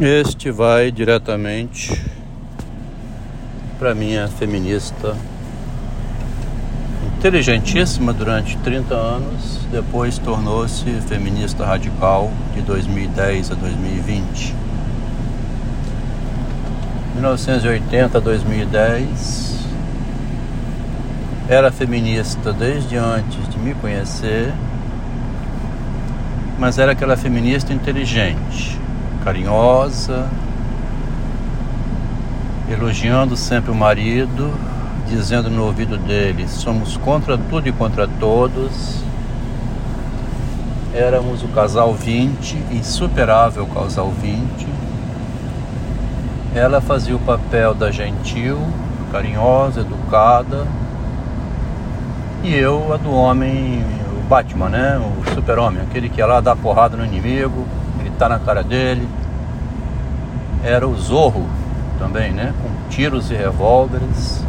Este vai diretamente para minha feminista inteligentíssima durante 30 anos, depois tornou-se feminista radical de 2010 a 2020. 1980 a 2010 era feminista desde antes de me conhecer, mas era aquela feminista inteligente carinhosa, elogiando sempre o marido, dizendo no ouvido dele: somos contra tudo e contra todos. Éramos o casal 20, insuperável casal 20. Ela fazia o papel da gentil, carinhosa, educada. E eu a do homem, o Batman, né? O super-homem, aquele que ia lá dar porrada no inimigo, gritar na cara dele, era o Zorro também, né? Com tiros e revólveres.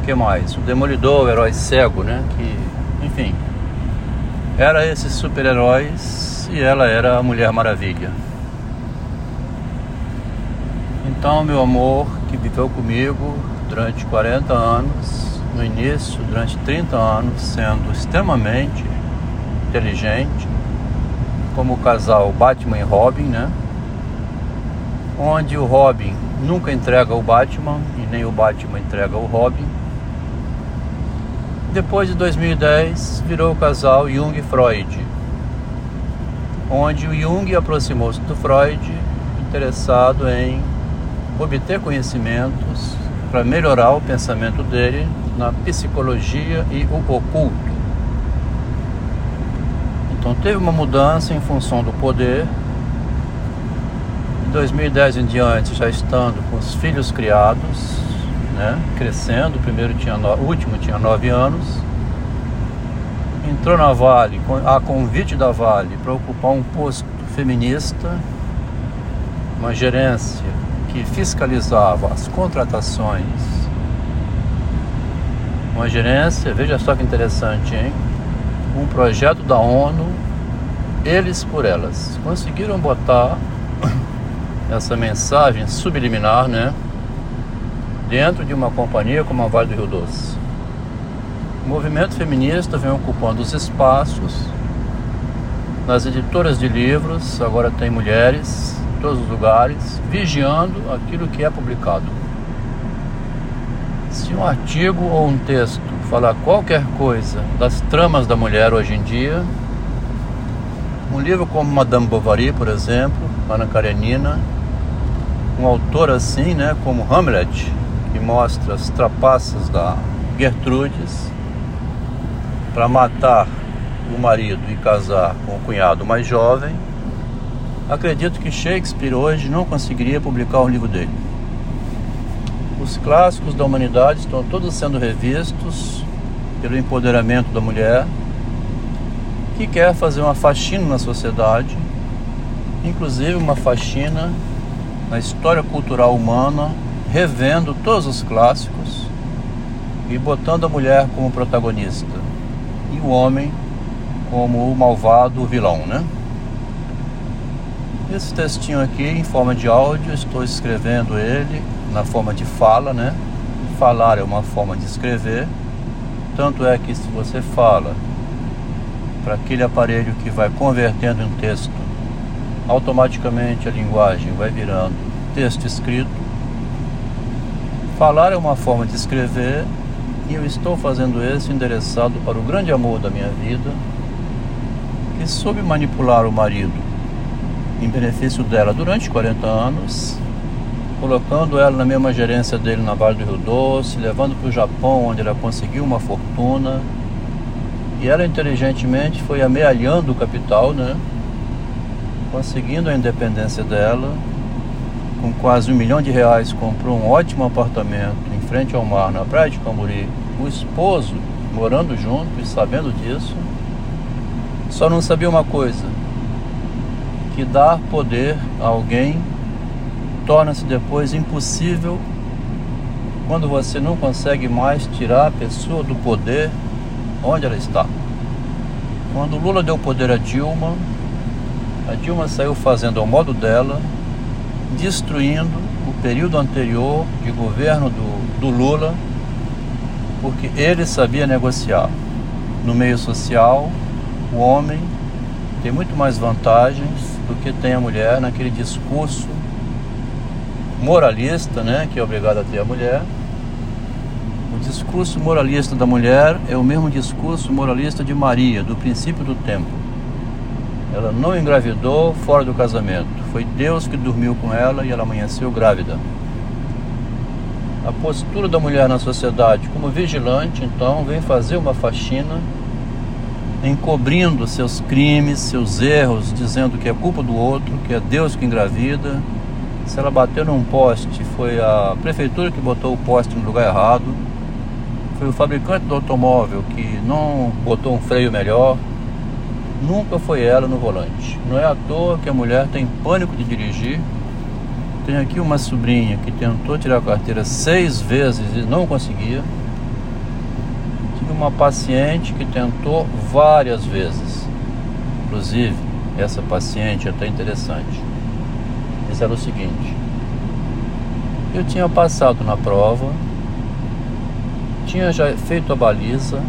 O que mais? O Demolidor, o herói cego, né? Que, enfim, era esses super-heróis e ela era a Mulher Maravilha. Então, meu amor, que viveu comigo durante 40 anos, no início, durante 30 anos, sendo extremamente inteligente, como o casal Batman e Robin, né? Onde o Robin nunca entrega o Batman e nem o Batman entrega o Robin. Depois de 2010 virou o casal Jung e Freud, onde o Jung aproximou-se do Freud interessado em obter conhecimentos para melhorar o pensamento dele na psicologia e o oculto. Então teve uma mudança em função do poder 2010 em diante, já estando com os filhos criados, né, crescendo, o primeiro tinha no, o último tinha 9 anos, entrou na Vale, a convite da Vale, para ocupar um posto feminista, uma gerência que fiscalizava as contratações. Uma gerência, veja só que interessante, hein? Um projeto da ONU, eles por elas. Conseguiram botar essa mensagem subliminar, né? Dentro de uma companhia como a Vale do Rio Doce. O movimento feminista vem ocupando os espaços nas editoras de livros, agora tem mulheres em todos os lugares, vigiando aquilo que é publicado. Se um artigo ou um texto falar qualquer coisa das tramas da mulher hoje em dia, um livro como Madame Bovary, por exemplo, Ana Karenina, um autor assim, né, como Hamlet, que mostra as trapaças da Gertrudes para matar o marido e casar com o cunhado mais jovem, acredito que Shakespeare hoje não conseguiria publicar um livro dele. Os clássicos da humanidade estão todos sendo revistos pelo empoderamento da mulher que quer fazer uma faxina na sociedade, inclusive uma faxina na história cultural humana, revendo todos os clássicos e botando a mulher como protagonista e o homem como o malvado vilão, né? Esse textinho aqui em forma de áudio, estou escrevendo ele na forma de fala, né? Falar é uma forma de escrever, tanto é que se você fala para aquele aparelho que vai convertendo em texto automaticamente a linguagem vai virando texto escrito. Falar é uma forma de escrever e eu estou fazendo isso endereçado para o grande amor da minha vida, que soube manipular o marido em benefício dela durante 40 anos, colocando ela na mesma gerência dele na Vale do Rio Doce, levando para o Japão, onde ela conseguiu uma fortuna. E ela inteligentemente foi amealhando o capital, né? Conseguindo a independência dela, com quase um milhão de reais, comprou um ótimo apartamento em frente ao mar, na praia de Camburi. O esposo morando junto e sabendo disso, só não sabia uma coisa: que dar poder a alguém torna-se depois impossível quando você não consegue mais tirar a pessoa do poder onde ela está. Quando Lula deu poder a Dilma, a Dilma saiu fazendo ao modo dela, destruindo o período anterior de governo do, do Lula, porque ele sabia negociar. No meio social, o homem tem muito mais vantagens do que tem a mulher naquele discurso moralista, né, que é obrigado a ter a mulher. O discurso moralista da mulher é o mesmo discurso moralista de Maria, do princípio do tempo. Ela não engravidou fora do casamento. Foi Deus que dormiu com ela e ela amanheceu grávida. A postura da mulher na sociedade como vigilante, então, vem fazer uma faxina encobrindo seus crimes, seus erros, dizendo que é culpa do outro, que é Deus que engravida. Se ela bateu num poste, foi a prefeitura que botou o poste no lugar errado. Foi o fabricante do automóvel que não botou um freio melhor. Nunca foi ela no volante. Não é à toa que a mulher tem pânico de dirigir. Tem aqui uma sobrinha que tentou tirar a carteira seis vezes e não conseguia uma paciente que tentou várias vezes. Inclusive, essa paciente é até interessante. Disse ela o seguinte: Eu tinha passado na prova, tinha já feito a baliza,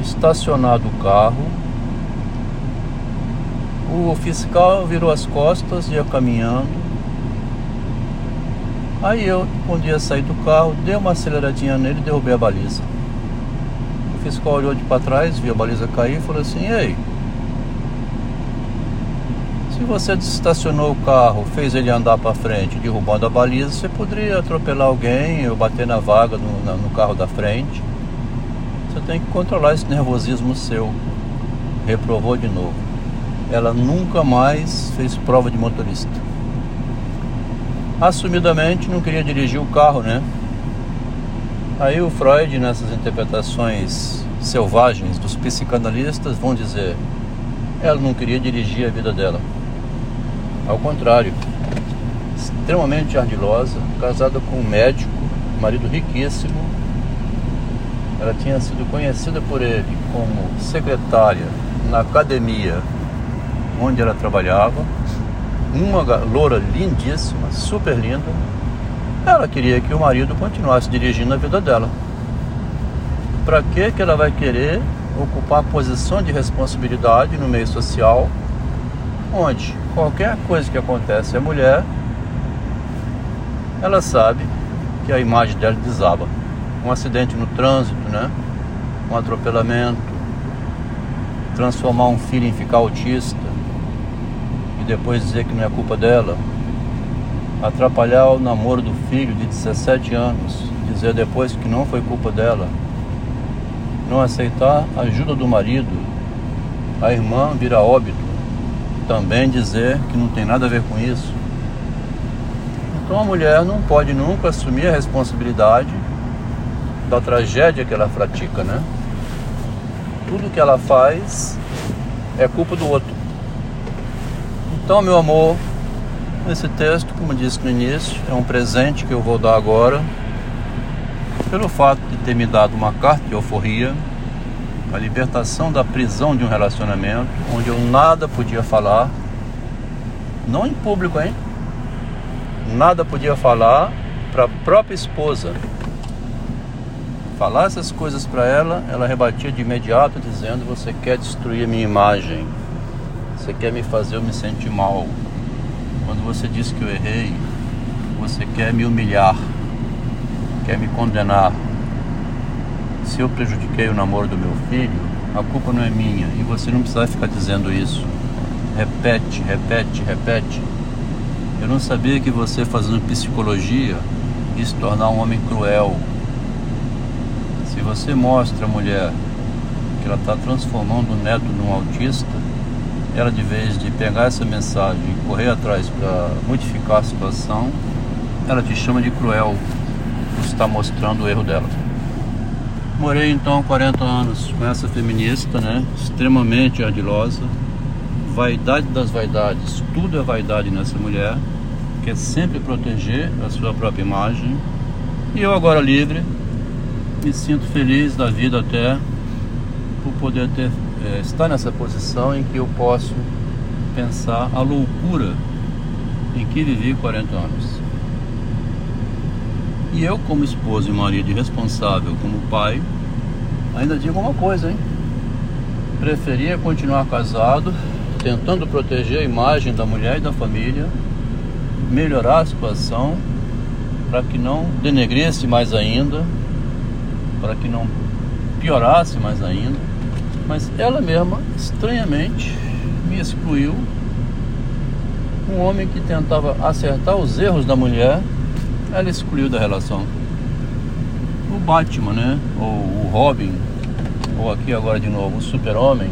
estacionado o carro. O fiscal virou as costas, ia caminhando. Aí eu, quando ia sair do carro, dei uma aceleradinha nele e derrubei a baliza fiscal olhou de para trás, viu a baliza cair e falou assim: Ei, se você estacionou o carro, fez ele andar para frente, derrubando a baliza, você poderia atropelar alguém ou bater na vaga no, na, no carro da frente. Você tem que controlar esse nervosismo seu. Reprovou de novo. Ela nunca mais fez prova de motorista. Assumidamente não queria dirigir o carro, né? Aí o Freud, nessas interpretações selvagens dos psicanalistas, vão dizer: ela não queria dirigir a vida dela. Ao contrário, extremamente ardilosa, casada com um médico, marido riquíssimo. Ela tinha sido conhecida por ele como secretária na academia onde ela trabalhava. Uma loura lindíssima, super linda, ela queria que o marido continuasse dirigindo a vida dela. Para que que ela vai querer ocupar posição de responsabilidade no meio social, onde qualquer coisa que acontece à mulher, ela sabe que a imagem dela desaba. Um acidente no trânsito, né? Um atropelamento, transformar um filho em ficar autista depois dizer que não é culpa dela, atrapalhar o namoro do filho de 17 anos, dizer depois que não foi culpa dela, não aceitar a ajuda do marido, a irmã vira óbito, também dizer que não tem nada a ver com isso. Então a mulher não pode nunca assumir a responsabilidade da tragédia que ela pratica, né? Tudo que ela faz é culpa do outro. Então, meu amor, esse texto, como disse no início, é um presente que eu vou dar agora, pelo fato de ter me dado uma carta de euforia, a libertação da prisão de um relacionamento, onde eu nada podia falar, não em público, hein? Nada podia falar para a própria esposa. Falar essas coisas para ela, ela rebatia de imediato, dizendo: Você quer destruir a minha imagem, você quer me fazer eu me sentir mal. Quando você diz que eu errei, você quer me humilhar, quer me condenar. Se eu prejudiquei o namoro do meu filho, a culpa não é minha e você não precisa ficar dizendo isso. Repete, repete, repete. Eu não sabia que você fazendo psicologia ia se tornar um homem cruel. Se você mostra à mulher que ela está transformando o neto num autista, ela de vez de pegar essa mensagem e correr atrás para modificar a situação, ela te chama de cruel por estar mostrando o erro dela. Morei então 40 anos com essa feminista, né? Extremamente ardilosa, vaidade das vaidades, tudo é vaidade nessa mulher, quer sempre proteger a sua própria imagem. E eu agora livre, me sinto feliz da vida até por poder ter é, nessa posição em que eu posso pensar a loucura em que que vivi 40 anos. E eu, como esposo e marido responsável, como pai, ainda digo uma coisa, hein? Preferia continuar casado, tentando proteger a imagem da mulher e da família, melhorar a situação, para que não denegresse mais ainda, para que não piorasse mais ainda. Mas ela mesma, estranhamente, me excluiu. Um homem que tentava acertar os erros da mulher, ela excluiu da relação. O Batman, né? Ou o Robin, ou aqui agora de novo, o Super-Homem.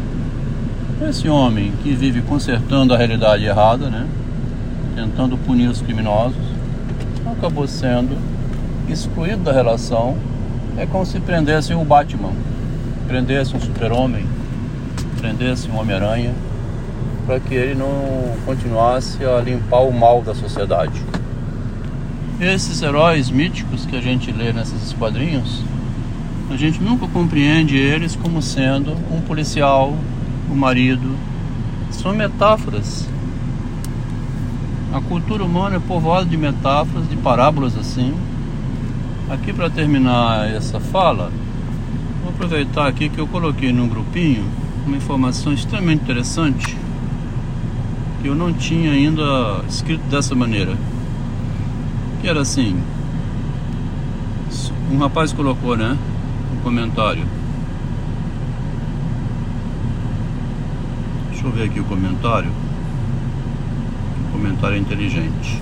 Esse homem que vive consertando a realidade errada, né? Tentando punir os criminosos, acabou sendo excluído da relação. É como se prendessem o Batman, prendessem um Super-Homem, prendessem um Homem-Aranha para que ele não continuasse a limpar o mal da sociedade. Esses heróis míticos que a gente lê nesses quadrinhos, a gente nunca compreende eles como sendo um policial, um marido. São metáforas. A cultura humana é povoada de metáforas, de parábolas assim. Aqui para terminar essa fala, aproveitar aqui que eu coloquei num grupinho uma informação extremamente interessante que eu não tinha ainda escrito dessa maneira. Que era assim. Um rapaz colocou, né? Um comentário. Deixa eu ver aqui o comentário. O comentário é inteligente.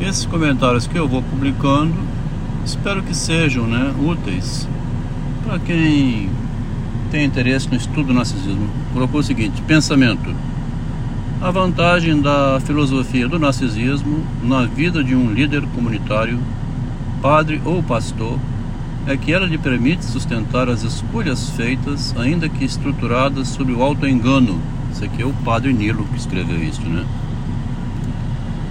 Esses comentários que eu vou publicando, espero que sejam né, úteis para quem tem interesse no estudo do narcisismo, colocou o seguinte: pensamento. A vantagem da filosofia do narcisismo na vida de um líder comunitário, padre ou pastor, é que ela lhe permite sustentar as escolhas feitas, ainda que estruturadas sob o auto-engano. Esse aqui é o padre Nilo que escreveu isso, né?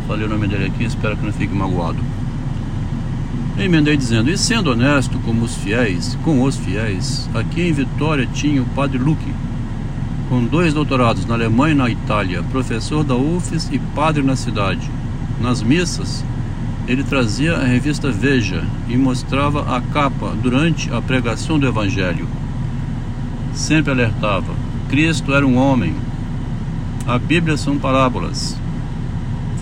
Falei o nome dele aqui, espero que não fique magoado. Emendei dizendo, e sendo honesto como os fiéis, com os fiéis, aqui em Vitória tinha o padre Luque, com dois doutorados na Alemanha e na Itália, professor da UFES e padre na cidade. Nas missas, ele trazia a revista Veja e mostrava a capa durante a pregação do Evangelho. Sempre alertava: Cristo era um homem. A Bíblia são parábolas.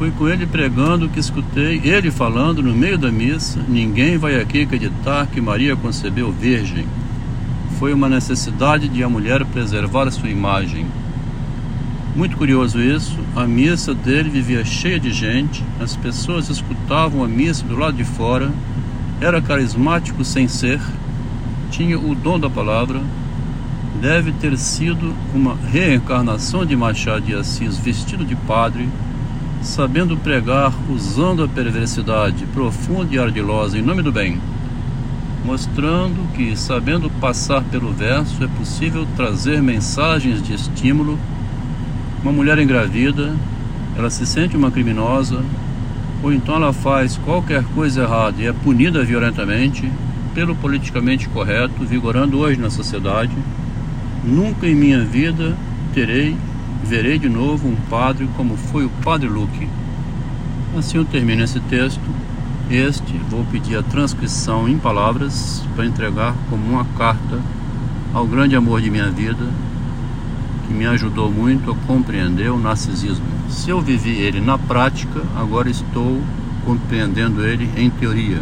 Fui com ele pregando que escutei ele falando no meio da missa: Ninguém vai aqui acreditar que Maria concebeu virgem. Foi uma necessidade de a mulher preservar a sua imagem. Muito curioso isso, a missa dele vivia cheia de gente, as pessoas escutavam a missa do lado de fora, era carismático sem ser, tinha o dom da palavra, deve ter sido uma reencarnação de Machado de Assis vestido de padre sabendo pregar usando a perversidade profunda e ardilosa em nome do bem, mostrando que, sabendo passar pelo verso, é possível trazer mensagens de estímulo. Uma mulher engravida, ela se sente uma criminosa, ou então ela faz qualquer coisa errada e é punida violentamente pelo politicamente correto, vigorando hoje na sociedade. Nunca em minha vida terei verei de novo um padre como foi o Padre Luque. Assim eu termino esse texto. Este vou pedir a transcrição em palavras para entregar como uma carta ao grande amor de minha vida, que me ajudou muito a compreender o narcisismo. Se eu vivi ele na prática, agora estou compreendendo ele em teoria.